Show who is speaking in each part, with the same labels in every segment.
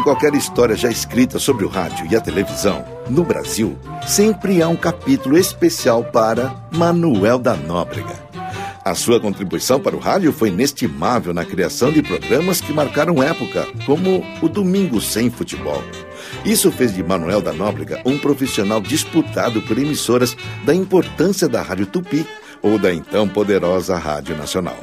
Speaker 1: Em qualquer história já escrita sobre o rádio e a televisão, no Brasil, sempre há um capítulo especial para Manuel da Nóbrega. A sua contribuição para o rádio foi inestimável na criação de programas que marcaram época, como o Domingo Sem Futebol. Isso fez de Manuel da Nóbrega um profissional disputado por emissoras da importância da Rádio Tupi ou da então poderosa Rádio Nacional.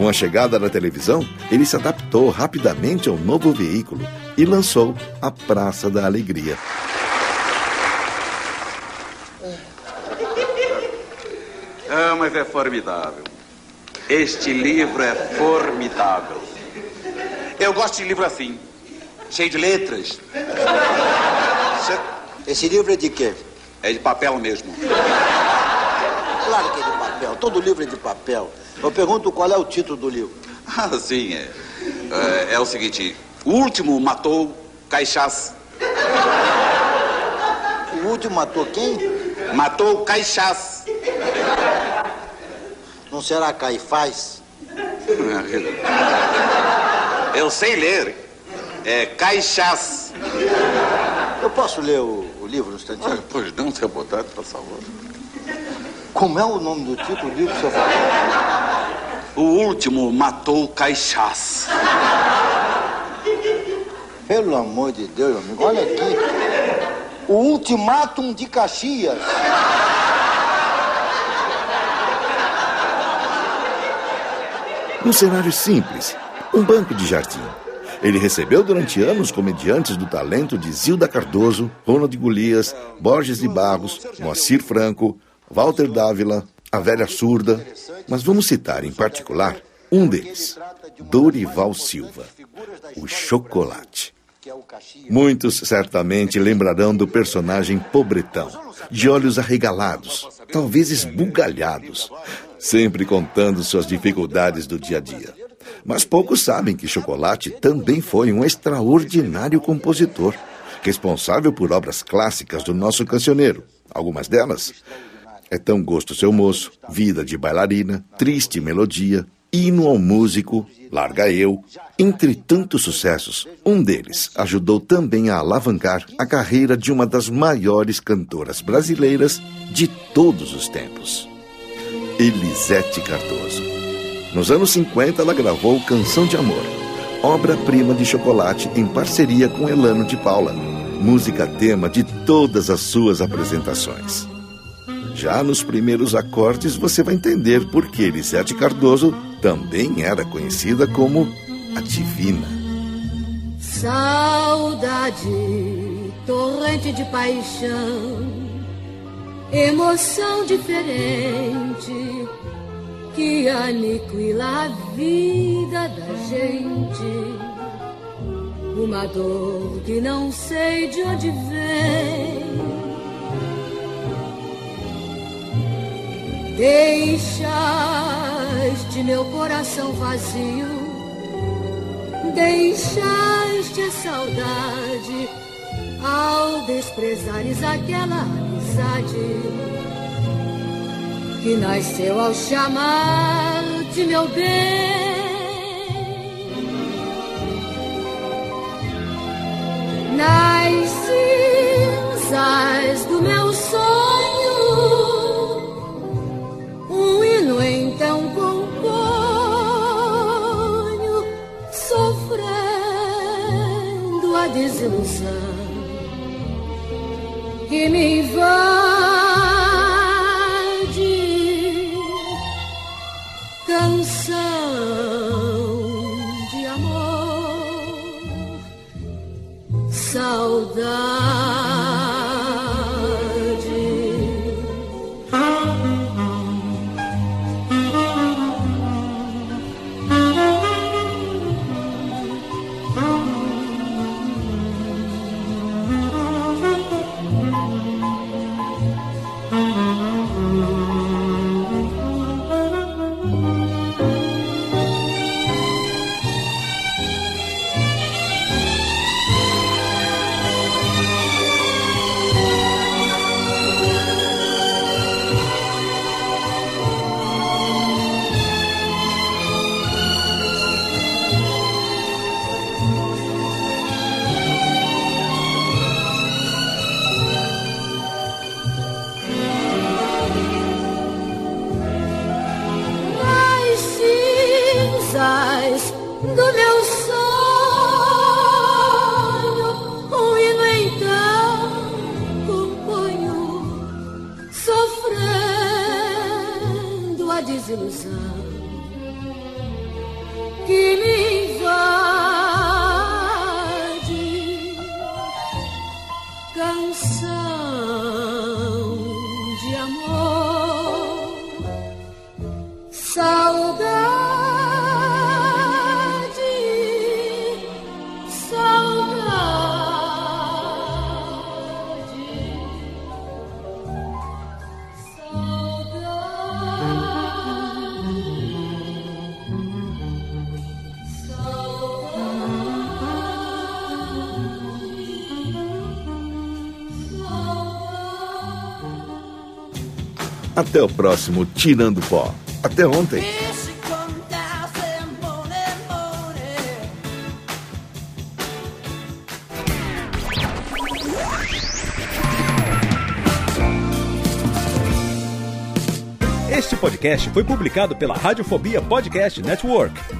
Speaker 1: Com a chegada da televisão, ele se adaptou rapidamente ao novo veículo e lançou a Praça da Alegria.
Speaker 2: Ah, mas é formidável. Este livro é formidável. Eu gosto de livro assim, cheio de letras.
Speaker 3: Esse livro é de quê?
Speaker 2: É de papel mesmo.
Speaker 3: Claro que é de papel. Todo livro é de papel. Eu pergunto qual é o título do livro.
Speaker 2: Ah, sim, é. É, é o seguinte: o último matou Caixás.
Speaker 3: O último matou quem?
Speaker 2: Matou Caixás.
Speaker 3: Não será Caifás?
Speaker 2: Eu sei ler. É Caixás.
Speaker 3: Eu posso ler o, o livro um instantinho?
Speaker 2: Ah, pois não, seu botado, por favor.
Speaker 3: Como é o nome do título do livro que o senhor falou?
Speaker 2: O último matou Caixás.
Speaker 3: Pelo amor de Deus, amigo, olha aqui. O Ultimátum de Caxias.
Speaker 1: Um cenário simples, um banco de jardim. Ele recebeu durante anos comediantes do talento de Zilda Cardoso, Ronald Golias, Borges de Barros, Moacir Franco, Walter Dávila, a velha surda, mas vamos citar em particular um deles, Dorival Silva, o Chocolate. Muitos certamente lembrarão do personagem pobretão, de olhos arregalados, talvez esbugalhados, sempre contando suas dificuldades do dia a dia. Mas poucos sabem que Chocolate também foi um extraordinário compositor, responsável por obras clássicas do nosso cancioneiro. Algumas delas é Tão Gosto Seu Moço, Vida de Bailarina, Triste Melodia, Hino ao Músico, Larga Eu. Entre tantos sucessos, um deles ajudou também a alavancar a carreira de uma das maiores cantoras brasileiras de todos os tempos, Elisete Cardoso. Nos anos 50, ela gravou Canção de Amor, obra-prima de chocolate em parceria com Elano de Paula, música tema de todas as suas apresentações. Já nos primeiros acordes você vai entender por que Elisete Cardoso também era conhecida como a Divina.
Speaker 4: Saudade, torrente de paixão, emoção diferente que aniquila a vida da gente. Uma dor que não sei de onde vem Deixaste meu coração vazio, deixaste a saudade ao desprezares aquela amizade que nasceu ao chamar de meu bem. Cinzas do meu sonho, um hino então componho, sofrendo a desilusão
Speaker 1: Até o próximo Tirando Pó. Até ontem.
Speaker 5: Este podcast foi publicado pela Radiofobia Podcast Network.